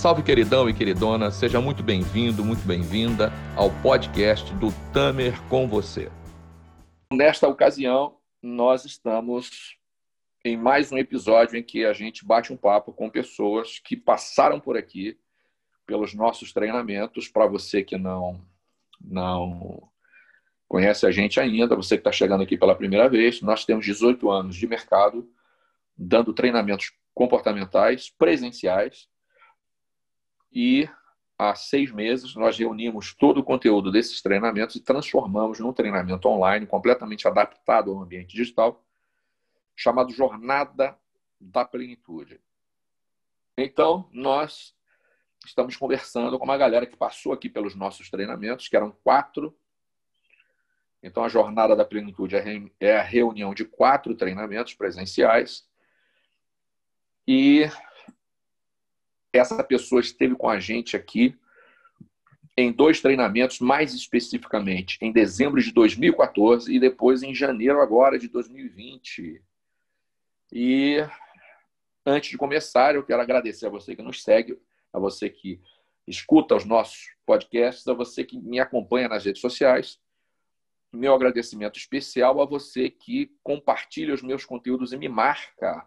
Salve, queridão e queridona, seja muito bem-vindo, muito bem-vinda ao podcast do Tamer com você. Nesta ocasião, nós estamos em mais um episódio em que a gente bate um papo com pessoas que passaram por aqui pelos nossos treinamentos. Para você que não não conhece a gente ainda, você que está chegando aqui pela primeira vez, nós temos 18 anos de mercado dando treinamentos comportamentais presenciais e há seis meses nós reunimos todo o conteúdo desses treinamentos e transformamos num treinamento online completamente adaptado ao ambiente digital, chamado Jornada da Plenitude. Então, nós estamos conversando com uma galera que passou aqui pelos nossos treinamentos, que eram quatro então, a Jornada da Plenitude é a reunião de quatro treinamentos presenciais. E essa pessoa esteve com a gente aqui em dois treinamentos, mais especificamente em dezembro de 2014 e depois em janeiro agora de 2020. E antes de começar, eu quero agradecer a você que nos segue, a você que escuta os nossos podcasts, a você que me acompanha nas redes sociais meu agradecimento especial a você que compartilha os meus conteúdos e me marca,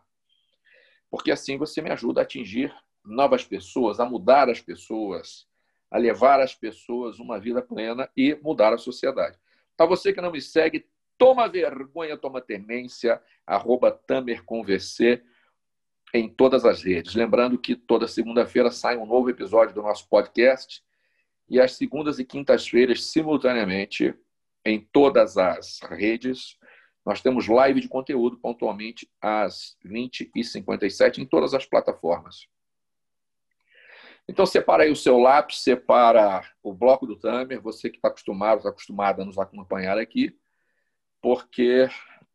porque assim você me ajuda a atingir novas pessoas, a mudar as pessoas, a levar as pessoas uma vida plena e mudar a sociedade. Para você que não me segue, toma vergonha, toma temência, arroba tamerconvc em todas as redes. Lembrando que toda segunda-feira sai um novo episódio do nosso podcast e às segundas e quintas-feiras, simultaneamente, em todas as redes. Nós temos live de conteúdo pontualmente às 20h57 em todas as plataformas. Então, separa aí o seu lápis, separa o bloco do Tamer, você que está acostumado, está acostumado a nos acompanhar aqui, porque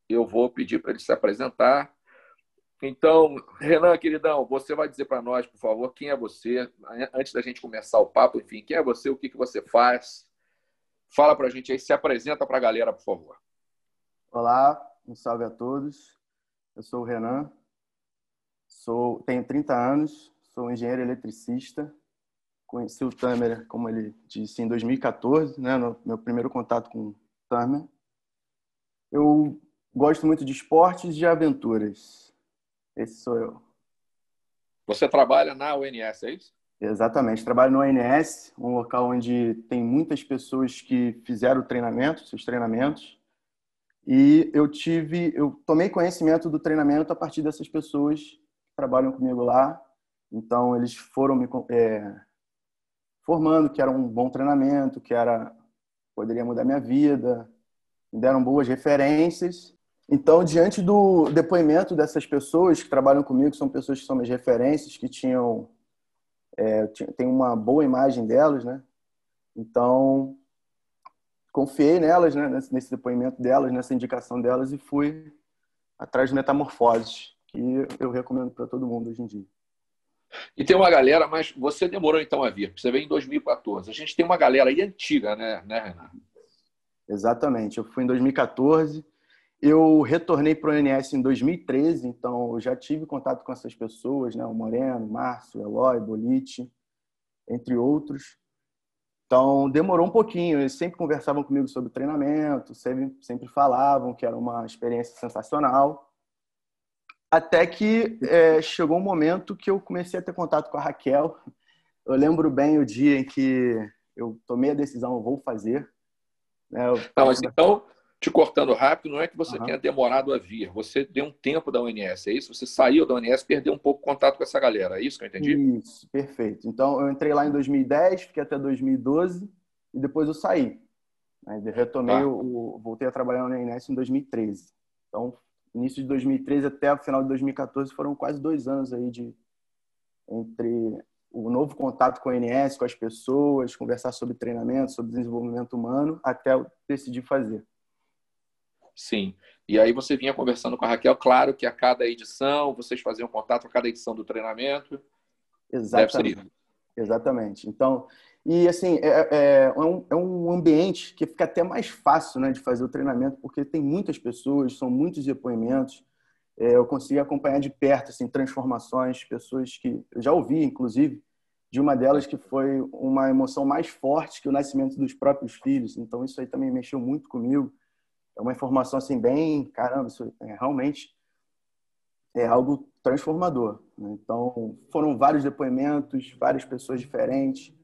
eu vou pedir para ele se apresentar. Então, Renan, queridão, você vai dizer para nós, por favor, quem é você, antes da gente começar o papo, enfim, quem é você, o que, que você faz, Fala para a gente aí, se apresenta para a galera, por favor. Olá, um salve a todos. Eu sou o Renan, sou, tenho 30 anos, sou engenheiro eletricista. Conheci o Tamer, como ele disse, em 2014, né, no meu primeiro contato com o Tamer. Eu gosto muito de esportes e de aventuras. Esse sou eu. Você trabalha na UNS, é isso? Exatamente. Trabalho no ANS, um local onde tem muitas pessoas que fizeram o treinamento, seus treinamentos. E eu tive, eu tomei conhecimento do treinamento a partir dessas pessoas que trabalham comigo lá. Então eles foram me é, formando que era um bom treinamento, que era poderia mudar minha vida, me deram boas referências. Então, diante do depoimento dessas pessoas que trabalham comigo, são pessoas que são minhas referências, que tinham é, tem uma boa imagem delas, né? Então, confiei nelas, né? Nesse depoimento delas, nessa indicação delas e fui atrás de metamorfoses, que eu recomendo para todo mundo hoje em dia. E tem uma galera, mas você demorou então a vir, você veio em 2014. A gente tem uma galera aí antiga, né, né Renan? Exatamente. Eu fui em 2014 eu retornei para o ONS em 2013, então eu já tive contato com essas pessoas, né? O Moreno, Márcio, Eloy, Bolite, entre outros. Então demorou um pouquinho. Eles sempre conversavam comigo sobre treinamento, sempre, sempre falavam que era uma experiência sensacional. Até que é, chegou um momento que eu comecei a ter contato com a Raquel. Eu lembro bem o dia em que eu tomei a decisão, eu vou fazer. Né? Eu... Não, mas então te cortando rápido, não é que você uhum. tenha demorado a vir, você deu um tempo da UNS, é isso? Você saiu da UNS, perdeu um pouco o contato com essa galera, é isso que eu entendi? Isso, perfeito. Então, eu entrei lá em 2010, fiquei até 2012 e depois eu saí. Aí, retomei, ah. o, voltei a trabalhar na UNS em 2013. Então, início de 2013 até o final de 2014 foram quase dois anos aí de entre o novo contato com a UNS, com as pessoas, conversar sobre treinamento, sobre desenvolvimento humano, até eu decidir fazer. Sim. E aí você vinha conversando com a Raquel, claro que a cada edição vocês faziam contato a cada edição do treinamento. Exatamente. Exatamente. Então, e assim, é, é, é, um, é um ambiente que fica até mais fácil né, de fazer o treinamento, porque tem muitas pessoas, são muitos depoimentos. É, eu consigo acompanhar de perto assim, transformações, pessoas que eu já ouvi, inclusive, de uma delas que foi uma emoção mais forte que o nascimento dos próprios filhos. Então isso aí também mexeu muito comigo. É uma informação assim bem, caramba, isso é realmente é algo transformador. Né? Então foram vários depoimentos, várias pessoas diferentes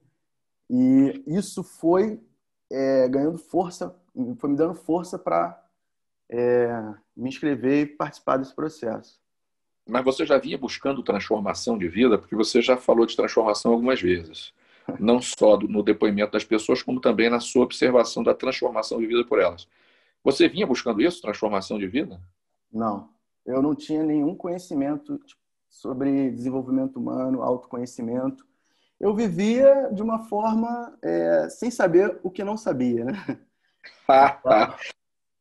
e isso foi é, ganhando força, foi me dando força para é, me inscrever e participar desse processo. Mas você já vinha buscando transformação de vida, porque você já falou de transformação algumas vezes. Não só no depoimento das pessoas, como também na sua observação da transformação de vida por elas. Você vinha buscando isso, transformação de vida? Não. Eu não tinha nenhum conhecimento sobre desenvolvimento humano, autoconhecimento. Eu vivia de uma forma é, sem saber o que não sabia, né?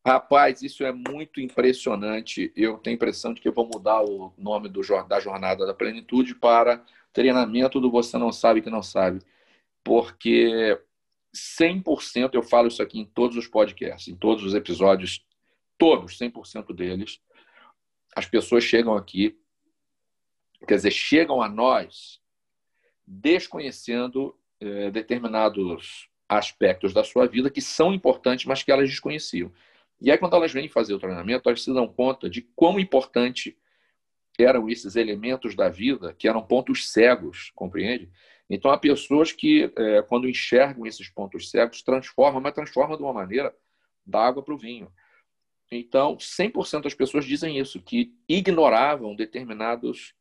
Rapaz, isso é muito impressionante. Eu tenho a impressão de que eu vou mudar o nome do, da Jornada da Plenitude para Treinamento do Você Não Sabe Que Não Sabe. Porque 100%, eu falo isso aqui em todos os podcasts, em todos os episódios, todos, 100% deles, as pessoas chegam aqui, quer dizer, chegam a nós desconhecendo eh, determinados aspectos da sua vida que são importantes, mas que elas desconheciam. E aí, quando elas vêm fazer o treinamento, elas se dão conta de quão importante eram esses elementos da vida, que eram pontos cegos, compreende? Então, há pessoas que, é, quando enxergam esses pontos cegos, transformam, mas transformam de uma maneira da água para o vinho. Então, 100% das pessoas dizem isso, que ignoravam determinados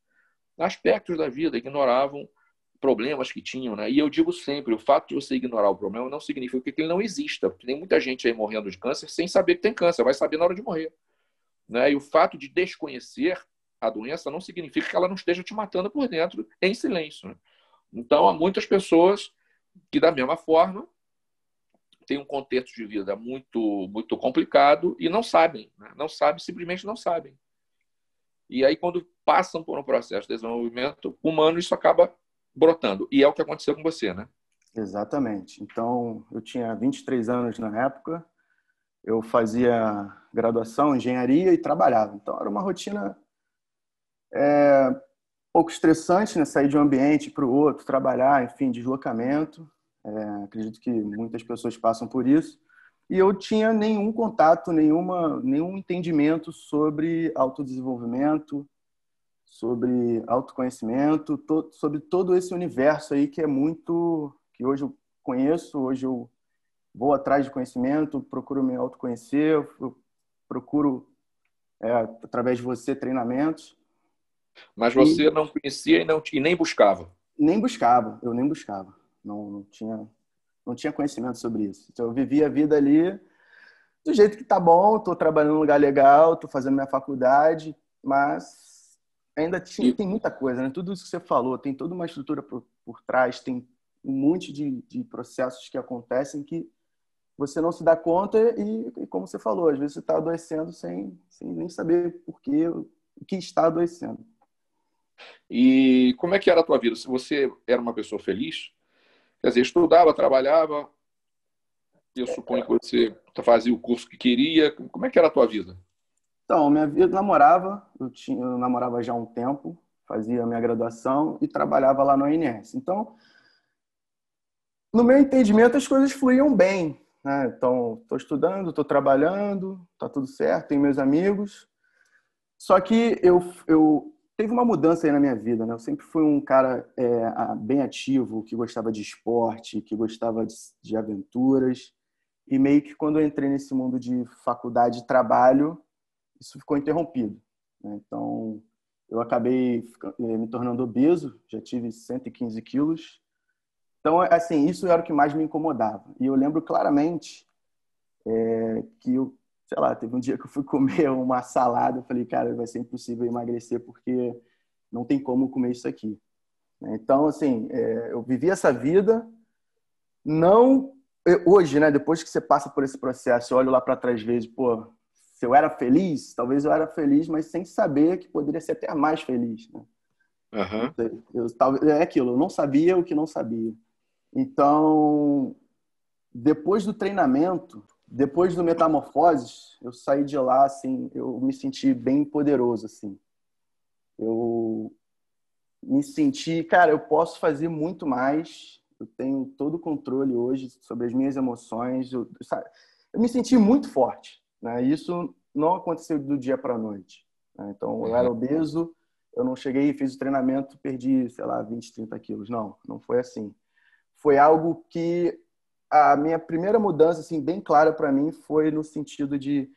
aspectos da vida, ignoravam problemas que tinham, né? E eu digo sempre, o fato de você ignorar o problema não significa que ele não exista, tem muita gente aí morrendo de câncer sem saber que tem câncer, vai saber na hora de morrer, né? E o fato de desconhecer a doença não significa que ela não esteja te matando por dentro em silêncio. Né? Então, há muitas pessoas que da mesma forma têm um contexto de vida muito muito complicado e não sabem, né? não sabem, simplesmente não sabem. E aí, quando passam por um processo de desenvolvimento humano, isso acaba brotando. E é o que aconteceu com você, né? Exatamente. Então, eu tinha 23 anos na época, eu fazia graduação engenharia e trabalhava. Então, era uma rotina é, pouco estressante, né? Sair de um ambiente para o outro, trabalhar, enfim, deslocamento. É, acredito que muitas pessoas passam por isso. E eu tinha nenhum contato, nenhuma, nenhum entendimento sobre autodesenvolvimento, sobre autoconhecimento, to, sobre todo esse universo aí que é muito que hoje eu conheço, hoje eu vou atrás de conhecimento, procuro me autoconhecer, procuro é, através de você treinamentos. Mas você e, não conhecia e, não, e nem buscava? Nem buscava, eu nem buscava. Não, não tinha não tinha conhecimento sobre isso. Então eu vivia a vida ali do jeito que tá bom, estou trabalhando num lugar legal, estou fazendo minha faculdade, mas ainda tinha, e... tem muita coisa, né? Tudo isso que você falou, tem toda uma estrutura por, por trás, tem um monte de, de processos que acontecem que você não se dá conta e, e como você falou, às vezes você está adoecendo sem, sem nem saber por quê, o que está adoecendo. E como é que era a tua vida? Se você era uma pessoa feliz, quer dizer, estudava, trabalhava, eu suponho que você fazia o curso que queria, como é que era a tua vida? Então, minha vida, eu namorava, eu, tinha, eu namorava já há um tempo, fazia minha graduação e trabalhava lá no ONS. Então, no meu entendimento, as coisas fluíam bem. Né? Então, estou estudando, estou trabalhando, está tudo certo, tenho meus amigos. Só que eu, eu teve uma mudança aí na minha vida. Né? Eu sempre fui um cara é, bem ativo, que gostava de esporte, que gostava de, de aventuras. E meio que quando eu entrei nesse mundo de faculdade e trabalho, isso ficou interrompido. Né? Então, eu acabei eh, me tornando obeso, já tive 115 quilos. Então, assim, isso era o que mais me incomodava. E eu lembro claramente é, que eu, sei lá, teve um dia que eu fui comer uma salada, eu falei, cara, vai ser impossível emagrecer porque não tem como comer isso aqui. Então, assim, é, eu vivi essa vida, não hoje, né? Depois que você passa por esse processo, eu olho lá para trás vezes, pô, se eu era feliz, talvez eu era feliz, mas sem saber que poderia ser até mais feliz. Né? Uhum. Eu, eu, é aquilo, eu não sabia o que não sabia. Então, depois do treinamento, depois do Metamorfoses, eu saí de lá, assim, eu me senti bem poderoso, assim. Eu me senti, cara, eu posso fazer muito mais. Eu tenho todo o controle hoje sobre as minhas emoções. Eu, eu me senti muito forte. Né? Isso não aconteceu do dia para a noite. Né? Então, eu era uhum. obeso, eu não cheguei e fiz o treinamento, perdi, sei lá, 20, 30 quilos. Não, não foi assim. Foi algo que a minha primeira mudança, assim, bem clara para mim, foi no sentido de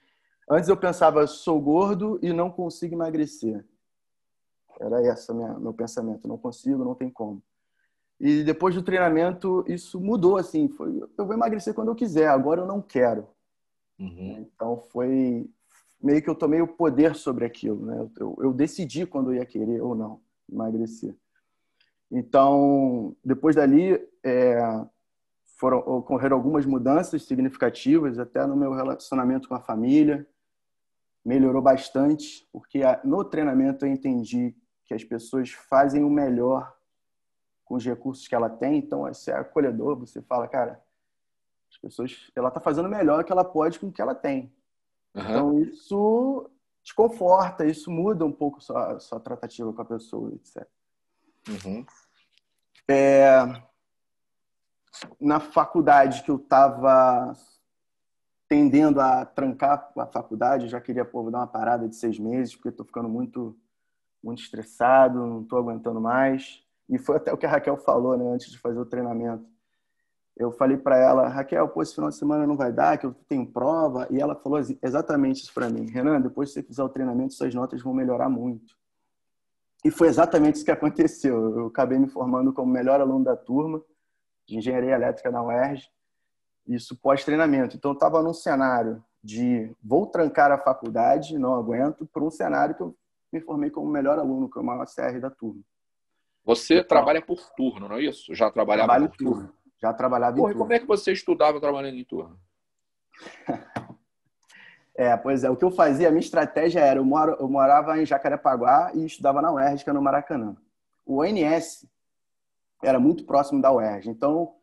antes eu pensava sou gordo e não consigo emagrecer. Era esse meu pensamento, não consigo, não tem como. E depois do treinamento isso mudou assim, foi eu vou emagrecer quando eu quiser, agora eu não quero. Uhum. Então foi meio que eu tomei o poder sobre aquilo, né? Eu, eu decidi quando eu ia querer ou não emagrecer. Então, depois dali, é, foram ocorreram algumas mudanças significativas, até no meu relacionamento com a família. Melhorou bastante, porque no treinamento eu entendi que as pessoas fazem o melhor com os recursos que ela tem. Então, você é acolhedor, você fala, cara, as pessoas, ela está fazendo melhor que ela pode com o que ela tem. Uhum. Então, isso te conforta, isso muda um pouco sua, sua tratativa com a pessoa, etc. Uhum. É, na faculdade que eu estava tendendo a trancar a faculdade, eu já queria pô, dar uma parada de seis meses, porque estou ficando muito, muito estressado, não estou aguentando mais. E foi até o que a Raquel falou né, antes de fazer o treinamento eu falei para ela, Raquel, pô, esse final de semana não vai dar, que eu tenho prova. E ela falou exatamente isso para mim. Renan, depois que você fizer o treinamento, suas notas vão melhorar muito. E foi exatamente isso que aconteceu. Eu acabei me formando como melhor aluno da turma de engenharia elétrica na UERJ, isso pós-treinamento. Então, eu estava num cenário de vou trancar a faculdade, não aguento, para um cenário que eu me formei como melhor aluno, que é o maior CR da turma. Você então, trabalha por turno, não é isso? Já trabalhava por turno. turno. Já trabalhava Porra, em turno. como é que você estudava trabalhando em turno? é, pois é. O que eu fazia, a minha estratégia era, eu, moro, eu morava em Jacarepaguá e estudava na UERJ, que é no Maracanã. O ONS era muito próximo da UERJ. Então,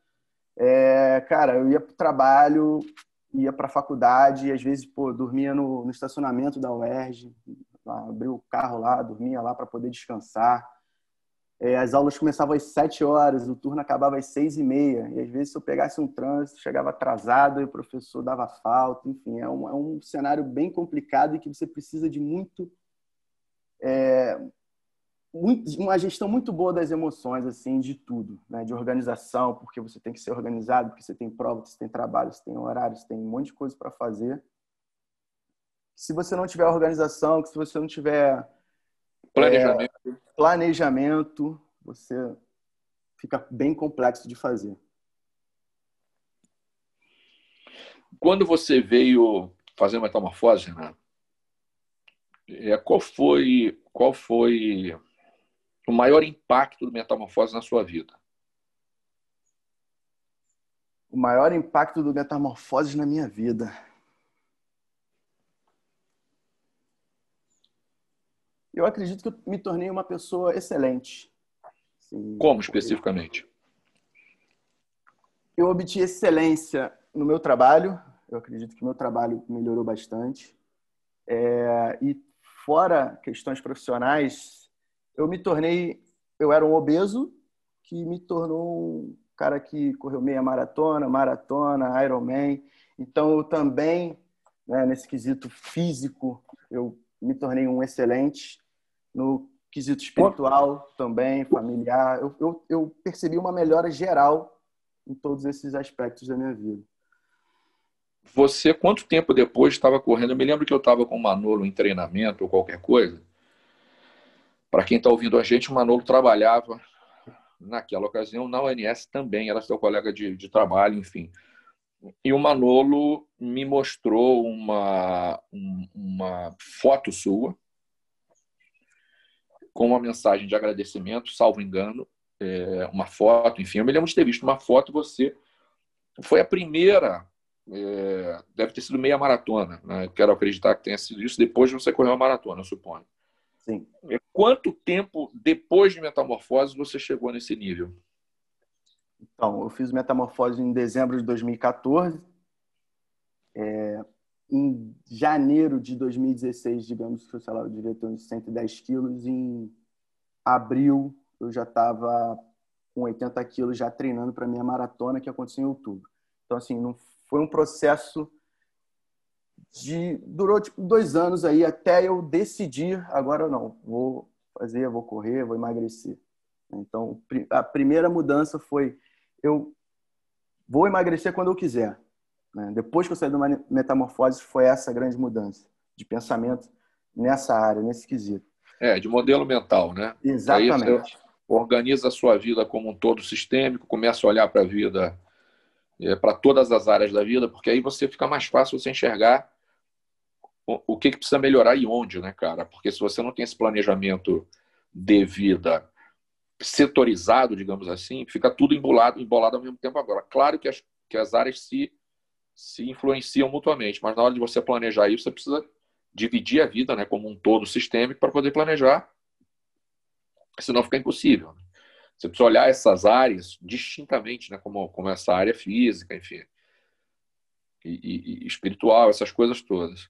é, cara, eu ia para o trabalho, ia para a faculdade, e às vezes, pô, dormia no, no estacionamento da UERJ, abria o carro lá, dormia lá para poder descansar. É, as aulas começavam às sete horas, o turno acabava às seis e meia. E às vezes, se eu pegasse um trânsito, chegava atrasado e o professor dava falta. Enfim, é um, é um cenário bem complicado e que você precisa de muito, é, muito, uma gestão muito boa das emoções, assim, de tudo, né? De organização, porque você tem que ser organizado, porque você tem prova, você tem trabalho, você tem horário, você tem um monte de coisa para fazer. Se você não tiver organização, se você não tiver Planejamento. É, planejamento, você fica bem complexo de fazer. Quando você veio fazer metamorfose, né? É, qual foi qual foi o maior impacto do metamorfose na sua vida? O maior impacto do metamorfose na minha vida. Eu acredito que eu me tornei uma pessoa excelente. Assim, Como especificamente? Eu obtive excelência no meu trabalho. Eu acredito que meu trabalho melhorou bastante. É, e fora questões profissionais, eu me tornei, eu era um obeso que me tornou um cara que correu meia maratona, maratona, Ironman. Então eu também, né, nesse quesito físico, eu me tornei um excelente no quesito espiritual também, familiar. Eu, eu, eu, percebi uma melhora geral em todos esses aspectos da minha vida. Você, quanto tempo depois estava correndo? Eu me lembro que eu estava com o Manolo em treinamento ou qualquer coisa. Para quem está ouvindo a gente, o Manolo trabalhava naquela ocasião na ONS também, era seu colega de, de trabalho, enfim. E o Manolo me mostrou uma, uma foto sua, com uma mensagem de agradecimento, salvo engano, é, uma foto, enfim. Eu me lembro de ter visto uma foto, você foi a primeira, é, deve ter sido meia maratona, né? quero acreditar que tenha sido isso, depois você correu a maratona, eu suponho. Sim. É, quanto tempo depois de metamorfose você chegou nesse nível? Então, eu fiz metamorfose em dezembro de 2014. É, em janeiro de 2016, digamos que, sei lá, eu devia ter uns 110 quilos. Em abril, eu já estava com 80 quilos já treinando para minha maratona que aconteceu em outubro. Então, assim, não foi um processo de durou tipo dois anos aí até eu decidir agora não vou fazer vou correr vou emagrecer então a primeira mudança foi eu vou emagrecer quando eu quiser né? depois que eu saí do metamorfose foi essa grande mudança de pensamento nessa área nesse quesito é de modelo mental né exatamente organiza a sua vida como um todo sistêmico começa a olhar para a vida é, para todas as áreas da vida porque aí você fica mais fácil você enxergar o que, que precisa melhorar e onde, né, cara? Porque se você não tem esse planejamento de vida setorizado, digamos assim, fica tudo embolado, embolado ao mesmo tempo agora. Claro que as, que as áreas se, se influenciam mutuamente, mas na hora de você planejar isso, você precisa dividir a vida né, como um todo sistêmico para poder planejar, senão fica impossível. Você precisa olhar essas áreas distintamente, né, como, como essa área física, enfim, e, e, e espiritual, essas coisas todas.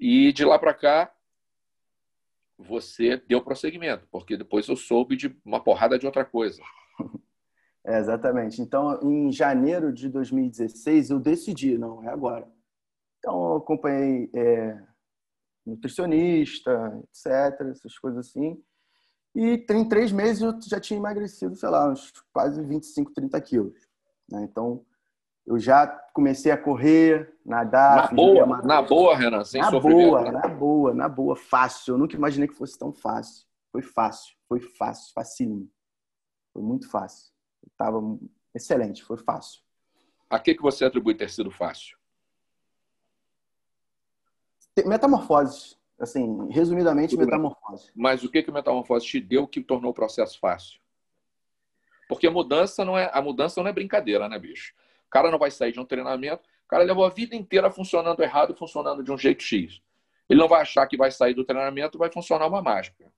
E de lá para cá, você deu prosseguimento, porque depois eu soube de uma porrada de outra coisa. É, exatamente. Então, em janeiro de 2016, eu decidi, não, é agora. Então, eu acompanhei é, nutricionista, etc., essas coisas assim. E em três meses eu já tinha emagrecido, sei lá, uns quase 25, 30 quilos. Né? Então, eu já comecei a correr, nadar. Na boa, na boa, Renan, sem na boa, né? na boa, na boa, fácil. Eu nunca imaginei que fosse tão fácil. Foi fácil, foi fácil, facílimo. Foi muito fácil. Estava excelente, foi fácil. A que, que você atribui ter sido fácil? Metamorfoses. Assim, resumidamente, Tudo metamorfose. Mas o que, que metamorfose te deu que tornou o processo fácil? Porque a mudança não é, a mudança não é brincadeira, né, bicho? O cara não vai sair de um treinamento, o cara levou a vida inteira funcionando errado, funcionando de um jeito X. Ele não vai achar que vai sair do treinamento vai funcionar uma mágica.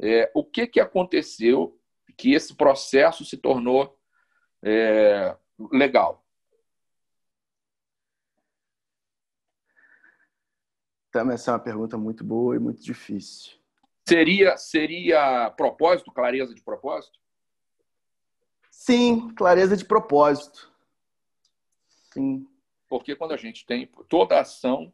É, o que, que aconteceu que esse processo se tornou é, legal? Também essa é uma pergunta muito boa e muito difícil. Seria, seria propósito, clareza de propósito? Sim, clareza de propósito. Sim. Porque quando a gente tem toda ação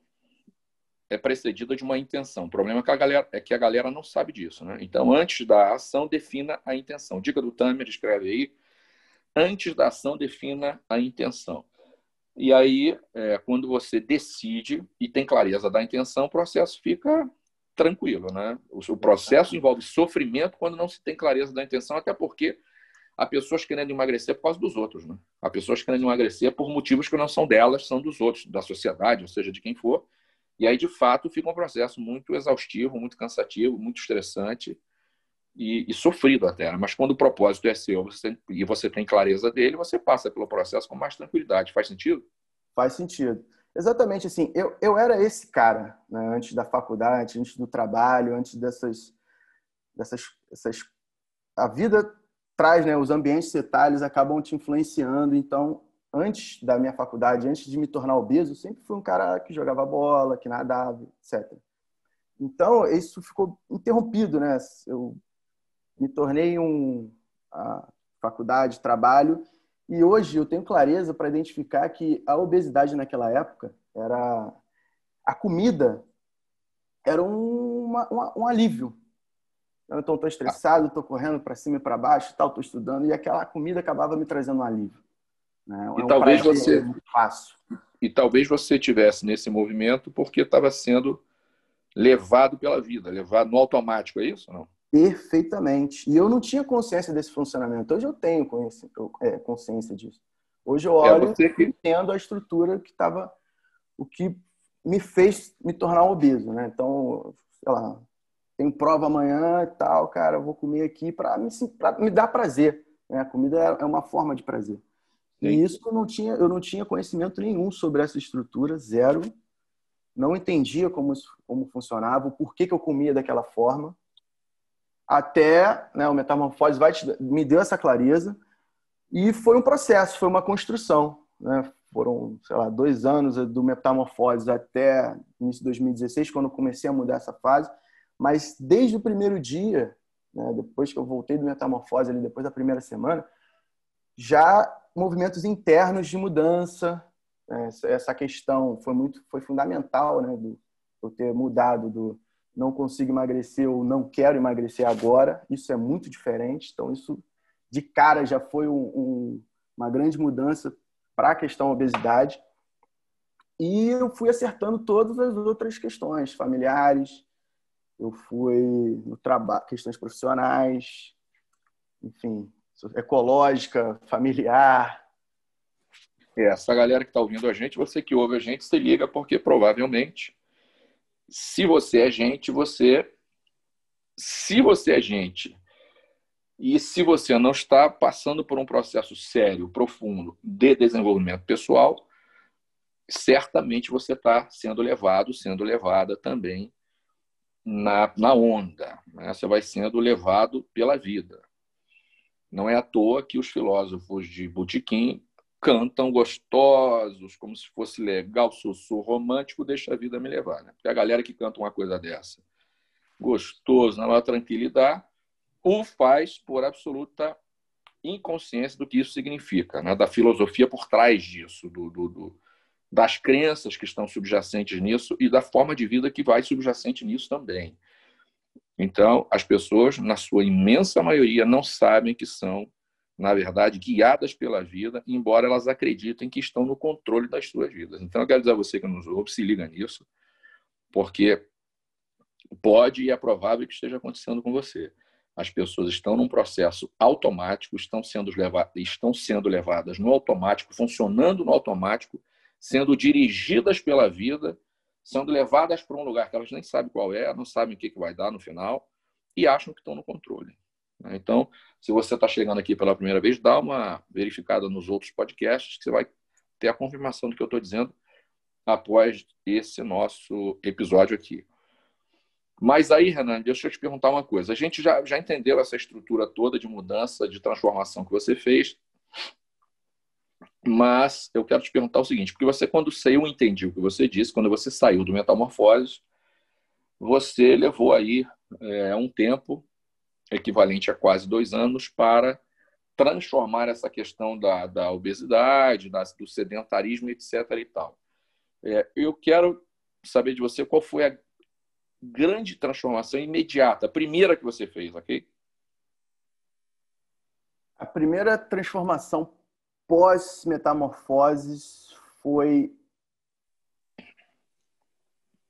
é precedida de uma intenção. O problema é que a galera, é que a galera não sabe disso. Né? Então, antes da ação, defina a intenção. Dica do Tamer, escreve aí. Antes da ação, defina a intenção. E aí, é, quando você decide e tem clareza da intenção, o processo fica tranquilo. Né? O processo envolve sofrimento quando não se tem clareza da intenção, até porque há pessoas querendo emagrecer por causa dos outros. Né? Há pessoas querendo emagrecer por motivos que não são delas, são dos outros, da sociedade, ou seja, de quem for. E aí, de fato, fica um processo muito exaustivo, muito cansativo, muito estressante e, e sofrido até. Né? Mas quando o propósito é seu você, e você tem clareza dele, você passa pelo processo com mais tranquilidade. Faz sentido? Faz sentido. Exatamente assim. Eu, eu era esse cara né? antes da faculdade, antes do trabalho, antes dessas, dessas, dessas a vida traz, né, os ambientes cetários acabam te influenciando. Então, antes da minha faculdade, antes de me tornar obeso, sempre fui um cara que jogava bola, que nadava, etc. Então, isso ficou interrompido, né? Eu me tornei um faculdade, trabalho, e hoje eu tenho clareza para identificar que a obesidade naquela época era a comida era uma, uma, um alívio então, estou estressado, estou correndo para cima e para baixo, tal, estou estudando, e aquela comida acabava me trazendo um alívio. Né? É e talvez você fácil. E talvez você tivesse nesse movimento porque estava sendo levado pela vida, levado no automático, é isso? Não? Perfeitamente. E eu não tinha consciência desse funcionamento. Hoje eu tenho é, consciência disso. Hoje eu é olho é que... entendo a estrutura que estava, o que me fez me tornar obeso, né? Então, sei lá, tenho prova amanhã e tal, cara, eu vou comer aqui para me, me dar prazer. Né? A comida é, é uma forma de prazer. Sim. E isso eu não, tinha, eu não tinha conhecimento nenhum sobre essa estrutura, zero. Não entendia como, como funcionava, o porquê que eu comia daquela forma. Até né, o Metamorfose vai te, me deu essa clareza. E foi um processo, foi uma construção. Né? Foram, sei lá, dois anos do Metamorfose até início de 2016, quando eu comecei a mudar essa fase mas desde o primeiro dia né, depois que eu voltei do metamorfose ali, depois da primeira semana, já movimentos internos de mudança. Né, essa questão foi muito, foi fundamental, né, do eu ter mudado do não consigo emagrecer ou não quero emagrecer agora. Isso é muito diferente. Então isso de cara já foi um, um, uma grande mudança para a questão obesidade. E eu fui acertando todas as outras questões familiares, eu fui no trabalho, questões profissionais, enfim, ecológica, familiar. É, essa galera que está ouvindo a gente, você que ouve a gente, se liga porque provavelmente, se você é gente, você, se você é gente e se você não está passando por um processo sério, profundo de desenvolvimento pessoal, certamente você está sendo levado, sendo levada também na, na onda. Né? Você vai sendo levado pela vida. Não é à toa que os filósofos de Botequim cantam gostosos, como se fosse legal, sussurro romântico, deixa a vida me levar. Né? Porque a galera que canta uma coisa dessa, gostoso, na maior tranquilidade, o faz por absoluta inconsciência do que isso significa, né? da filosofia por trás disso, do, do, do das crenças que estão subjacentes nisso e da forma de vida que vai subjacente nisso também. Então, as pessoas, na sua imensa maioria, não sabem que são, na verdade, guiadas pela vida, embora elas acreditem que estão no controle das suas vidas. Então, eu quero dizer a você que nos ouve, se liga nisso, porque pode e é provável que esteja acontecendo com você. As pessoas estão num processo automático, estão sendo, levadas, estão sendo levadas no automático, funcionando no automático, sendo dirigidas pela vida, sendo levadas para um lugar que elas nem sabem qual é, não sabem o que vai dar no final e acham que estão no controle. Né? Então, se você está chegando aqui pela primeira vez, dá uma verificada nos outros podcasts, que você vai ter a confirmação do que eu estou dizendo após esse nosso episódio aqui. Mas aí, Renan, deixa eu te perguntar uma coisa. A gente já, já entendeu essa estrutura toda de mudança, de transformação que você fez. Mas eu quero te perguntar o seguinte, porque você, quando saiu, entendi o que você disse, quando você saiu do Metamorfose, você levou aí é, um tempo, equivalente a quase dois anos, para transformar essa questão da, da obesidade, da, do sedentarismo, etc. e tal. É, eu quero saber de você qual foi a grande transformação imediata, a primeira que você fez, ok? A primeira transformação pós-metamorfoses foi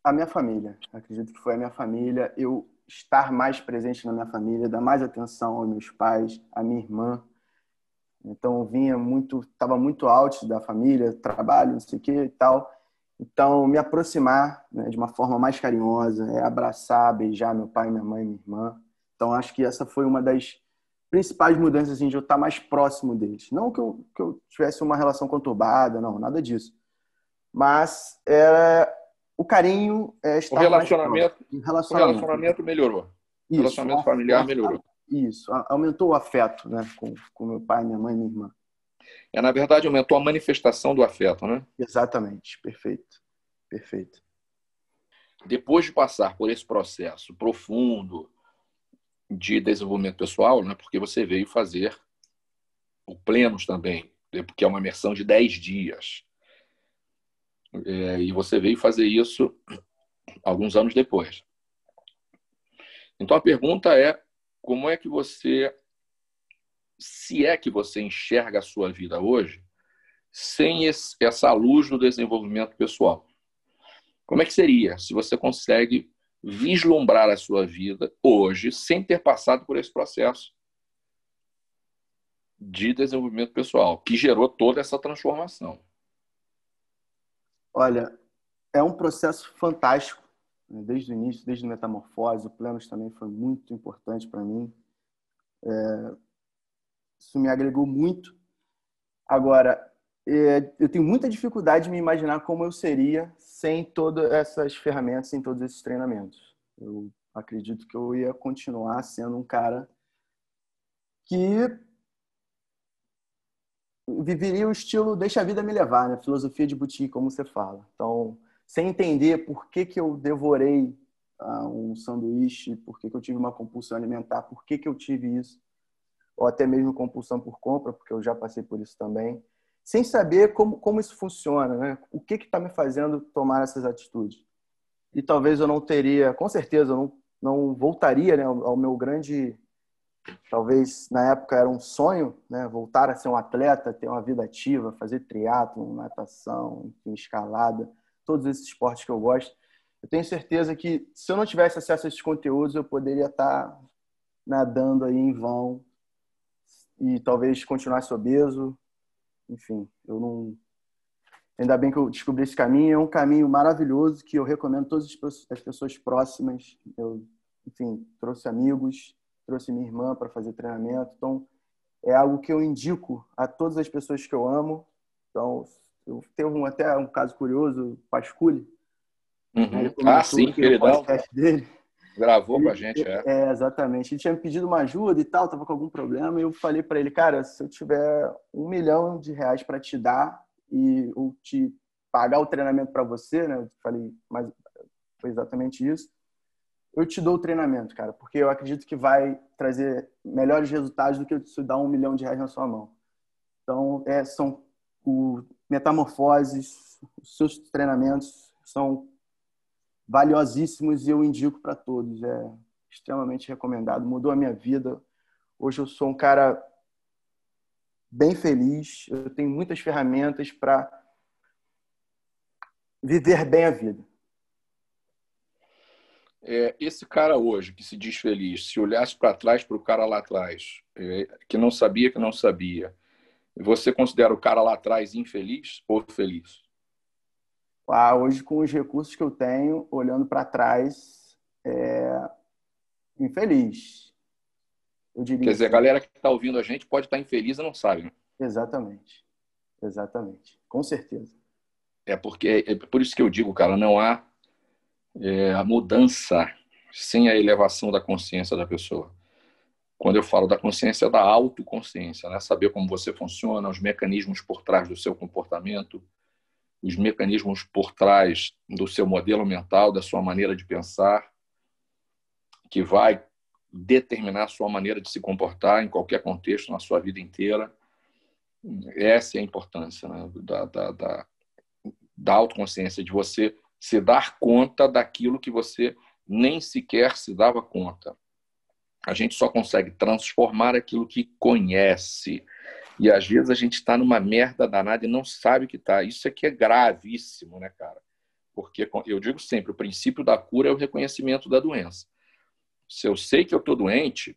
a minha família. Acredito que foi a minha família. Eu estar mais presente na minha família, dar mais atenção aos meus pais, à minha irmã. Então vinha muito, estava muito alto da família, trabalho, não sei o que e tal. Então me aproximar né, de uma forma mais carinhosa, é abraçar, beijar meu pai, minha mãe, minha irmã. Então acho que essa foi uma das principais mudanças assim, de eu estar mais próximo deles. Não que eu, que eu tivesse uma relação conturbada, não, nada disso. Mas era o carinho é estar o relacionamento, mais relacionamento. O relacionamento melhorou. Isso, o relacionamento familiar melhorou. Isso, aumentou o afeto né, com, com meu pai, minha mãe e minha irmã. É, na verdade, aumentou a manifestação do afeto, né? Exatamente, perfeito. Perfeito. Depois de passar por esse processo profundo, de desenvolvimento pessoal, né? porque você veio fazer o Plenos também, né? porque é uma imersão de 10 dias. É, e você veio fazer isso alguns anos depois. Então a pergunta é: como é que você, se é que você enxerga a sua vida hoje, sem esse, essa luz do desenvolvimento pessoal? Como é que seria se você consegue vislumbrar a sua vida hoje sem ter passado por esse processo de desenvolvimento pessoal, que gerou toda essa transformação? Olha, é um processo fantástico, né? desde o início, desde a metamorfose. O Plenos também foi muito importante para mim. É... Isso me agregou muito. Agora, eu tenho muita dificuldade de me imaginar como eu seria sem todas essas ferramentas, sem todos esses treinamentos. Eu acredito que eu ia continuar sendo um cara que viveria o estilo deixa a vida me levar, né? Filosofia de boutique, como você fala. Então, sem entender por que, que eu devorei a um sanduíche, por que, que eu tive uma compulsão alimentar, por que, que eu tive isso, ou até mesmo compulsão por compra, porque eu já passei por isso também, sem saber como, como isso funciona, né? O que está me fazendo tomar essas atitudes. E talvez eu não teria, com certeza, eu não, não voltaria né, ao, meu grande talvez na época era um sonho, né? Voltar a ser um atleta, ter uma vida ativa, fazer triatlo, natação, escalada, todos esses esportes que eu gosto. Eu tenho certeza que se eu não tivesse acesso a esses conteúdos, eu poderia estar nadando aí em vão e talvez continuasse obeso. Enfim, eu não. Ainda bem que eu descobri esse caminho. É um caminho maravilhoso que eu recomendo a todas as pessoas próximas. Eu, enfim, trouxe amigos, trouxe minha irmã para fazer treinamento. Então, é algo que eu indico a todas as pessoas que eu amo. Então, eu teve um, até um caso curioso, Pasculi. Uhum. Ah, sim, queridão. Dele. Gravou ele, com a gente, é. É, exatamente. Ele tinha me pedido uma ajuda e tal, tava com algum problema, e eu falei para ele, cara, se eu tiver um milhão de reais para te dar e ou te pagar o treinamento para você, né? Eu falei, mas foi exatamente isso eu te dou o treinamento, cara, porque eu acredito que vai trazer melhores resultados do que se dar um milhão de reais na sua mão. Então, é, são o metamorfoses, os seus treinamentos são valiosíssimos e eu indico para todos. É extremamente recomendado. Mudou a minha vida. Hoje eu sou um cara bem feliz. Eu tenho muitas ferramentas para viver bem a vida. É, esse cara hoje que se diz feliz, se olhasse para trás para o cara lá atrás, é, que não sabia que não sabia, você considera o cara lá atrás infeliz ou feliz? Ah, hoje, com os recursos que eu tenho, olhando para trás, é infeliz. Eu diria Quer dizer, a galera que está ouvindo a gente pode estar tá infeliz e não sabe. Né? Exatamente. Exatamente. Com certeza. É porque é por isso que eu digo, cara, não há é, a mudança sem a elevação da consciência da pessoa. Quando eu falo da consciência, é da autoconsciência, né? saber como você funciona, os mecanismos por trás do seu comportamento, os mecanismos por trás do seu modelo mental, da sua maneira de pensar, que vai determinar a sua maneira de se comportar em qualquer contexto, na sua vida inteira. Essa é a importância né? da, da, da, da autoconsciência, de você se dar conta daquilo que você nem sequer se dava conta. A gente só consegue transformar aquilo que conhece. E às vezes a gente está numa merda danada e não sabe que está. Isso aqui é gravíssimo, né, cara? Porque eu digo sempre: o princípio da cura é o reconhecimento da doença. Se eu sei que eu estou doente,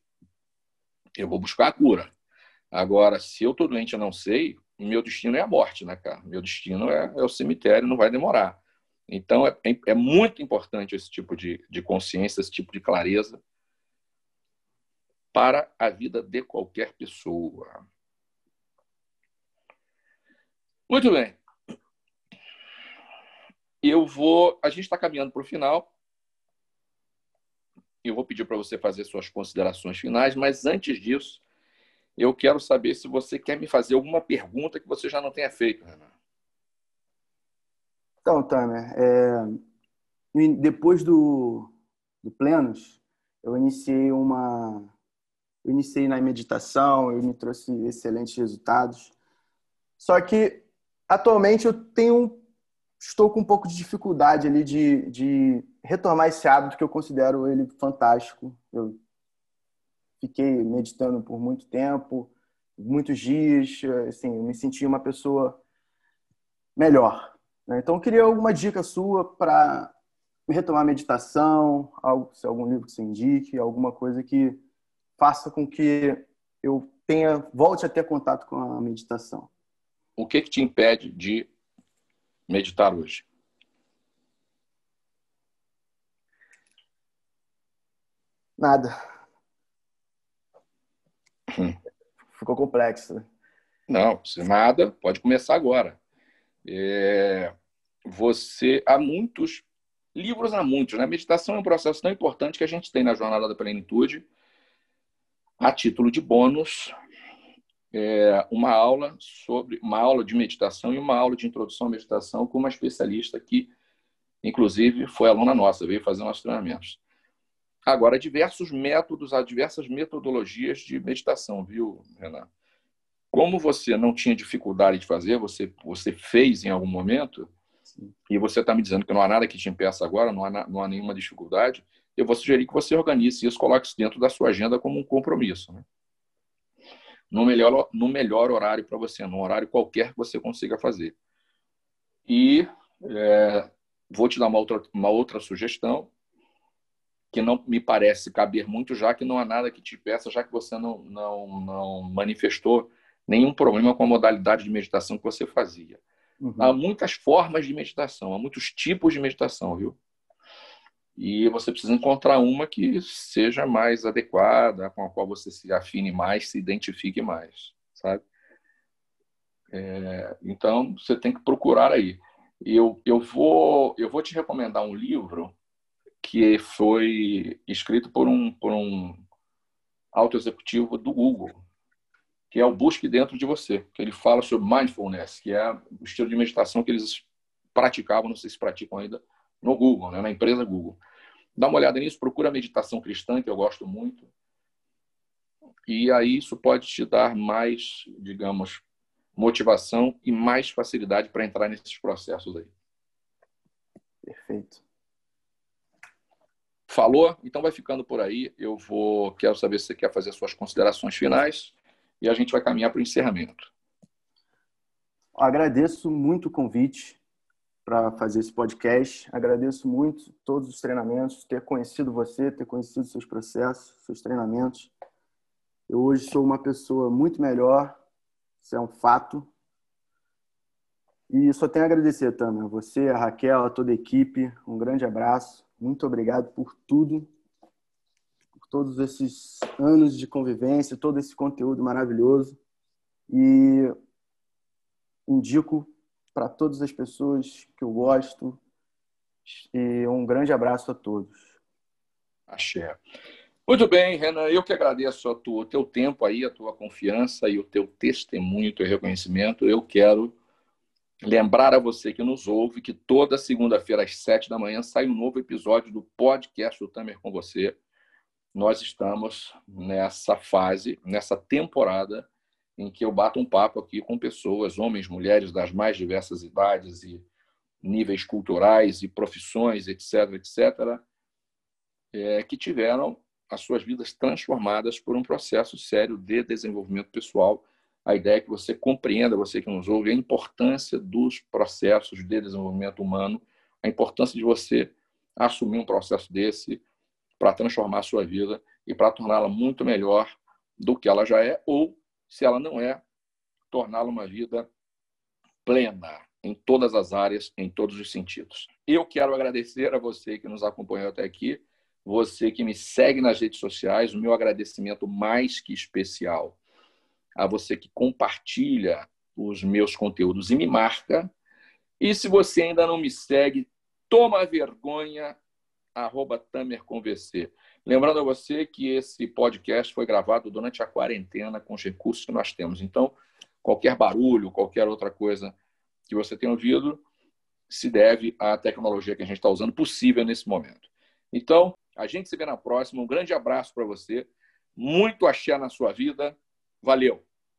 eu vou buscar a cura. Agora, se eu estou doente e não sei, meu destino é a morte, né, cara? Meu destino é, é o cemitério, não vai demorar. Então, é, é muito importante esse tipo de, de consciência, esse tipo de clareza para a vida de qualquer pessoa. Muito bem. Eu vou. A gente está caminhando para o final. Eu vou pedir para você fazer suas considerações finais, mas antes disso, eu quero saber se você quer me fazer alguma pergunta que você já não tenha feito, Renan. Então, Tamer, é, depois do, do Plenos, eu iniciei uma. Eu iniciei na meditação, eu me trouxe excelentes resultados. Só que, atualmente, eu tenho. Estou com um pouco de dificuldade ali de, de retomar esse hábito que eu considero ele fantástico. Eu fiquei meditando por muito tempo, muitos dias, assim, me senti uma pessoa melhor, né? Então, eu queria alguma dica sua para retomar a meditação, algo, se algum livro que você indique, alguma coisa que faça com que eu tenha volte a ter contato com a meditação. O que, que te impede de meditar hoje? Nada. Hum. Ficou complexo. Não, se nada, pode começar agora. É, você há muitos livros há muitos, né? Meditação é um processo tão importante que a gente tem na jornada da plenitude, a título de bônus, é, uma aula sobre uma aula de meditação e uma aula de introdução à meditação com uma especialista que inclusive foi aluna nossa, veio fazer nossos treinamentos. Agora, diversos métodos, há diversas metodologias de meditação, viu, Renan? Como você não tinha dificuldade de fazer, você, você fez em algum momento, Sim. e você está me dizendo que não há nada que te impeça agora, não há, não há nenhuma dificuldade, eu vou sugerir que você organize isso, coloque isso dentro da sua agenda como um compromisso. Né? No, melhor, no melhor horário para você, no horário qualquer que você consiga fazer. E é, vou te dar uma outra, uma outra sugestão, que não me parece caber muito, já que não há nada que te peça, já que você não, não, não manifestou nenhum problema com a modalidade de meditação que você fazia. Uhum. Há muitas formas de meditação, há muitos tipos de meditação, viu? E você precisa encontrar uma que seja mais adequada, com a qual você se afine mais, se identifique mais, sabe? É, então, você tem que procurar aí. Eu, eu, vou, eu vou te recomendar um livro que foi escrito por um, por um alto executivo do Google, que é o Busque Dentro de Você, que ele fala sobre mindfulness, que é o estilo de meditação que eles praticavam, não sei se praticam ainda, no Google, né, na empresa Google. Dá uma olhada nisso, procura a meditação cristã, que eu gosto muito. E aí isso pode te dar mais, digamos, motivação e mais facilidade para entrar nesses processos aí. Perfeito. Falou? Então vai ficando por aí. Eu vou quero saber se você quer fazer suas considerações finais e a gente vai caminhar para o encerramento. Agradeço muito o convite para fazer esse podcast. Agradeço muito todos os treinamentos, ter conhecido você, ter conhecido seus processos, seus treinamentos. Eu hoje sou uma pessoa muito melhor, isso é um fato. E só tenho a agradecer, Tânia, a você, a Raquel, a toda a equipe. Um grande abraço. Muito obrigado por tudo todos esses anos de convivência, todo esse conteúdo maravilhoso. E indico para todas as pessoas que eu gosto. E um grande abraço a todos. Axé. Muito bem, Renan, eu que agradeço o teu tempo aí, a tua confiança e o teu testemunho, o teu reconhecimento. Eu quero lembrar a você que nos ouve que toda segunda-feira às sete da manhã sai um novo episódio do podcast do Tamer com você nós estamos nessa fase, nessa temporada em que eu bato um papo aqui com pessoas, homens, mulheres das mais diversas idades e níveis culturais e profissões, etc., etc., é, que tiveram as suas vidas transformadas por um processo sério de desenvolvimento pessoal. A ideia é que você compreenda, você que nos ouve, a importância dos processos de desenvolvimento humano, a importância de você assumir um processo desse, para transformar a sua vida e para torná-la muito melhor do que ela já é, ou, se ela não é, torná-la uma vida plena em todas as áreas, em todos os sentidos. Eu quero agradecer a você que nos acompanhou até aqui, você que me segue nas redes sociais, o meu agradecimento mais que especial a você que compartilha os meus conteúdos e me marca. E se você ainda não me segue, toma vergonha arroba tamerconvc. Lembrando a você que esse podcast foi gravado durante a quarentena com os recursos que nós temos. Então, qualquer barulho, qualquer outra coisa que você tenha ouvido, se deve à tecnologia que a gente está usando possível nesse momento. Então, a gente se vê na próxima. Um grande abraço para você. Muito axé na sua vida. Valeu!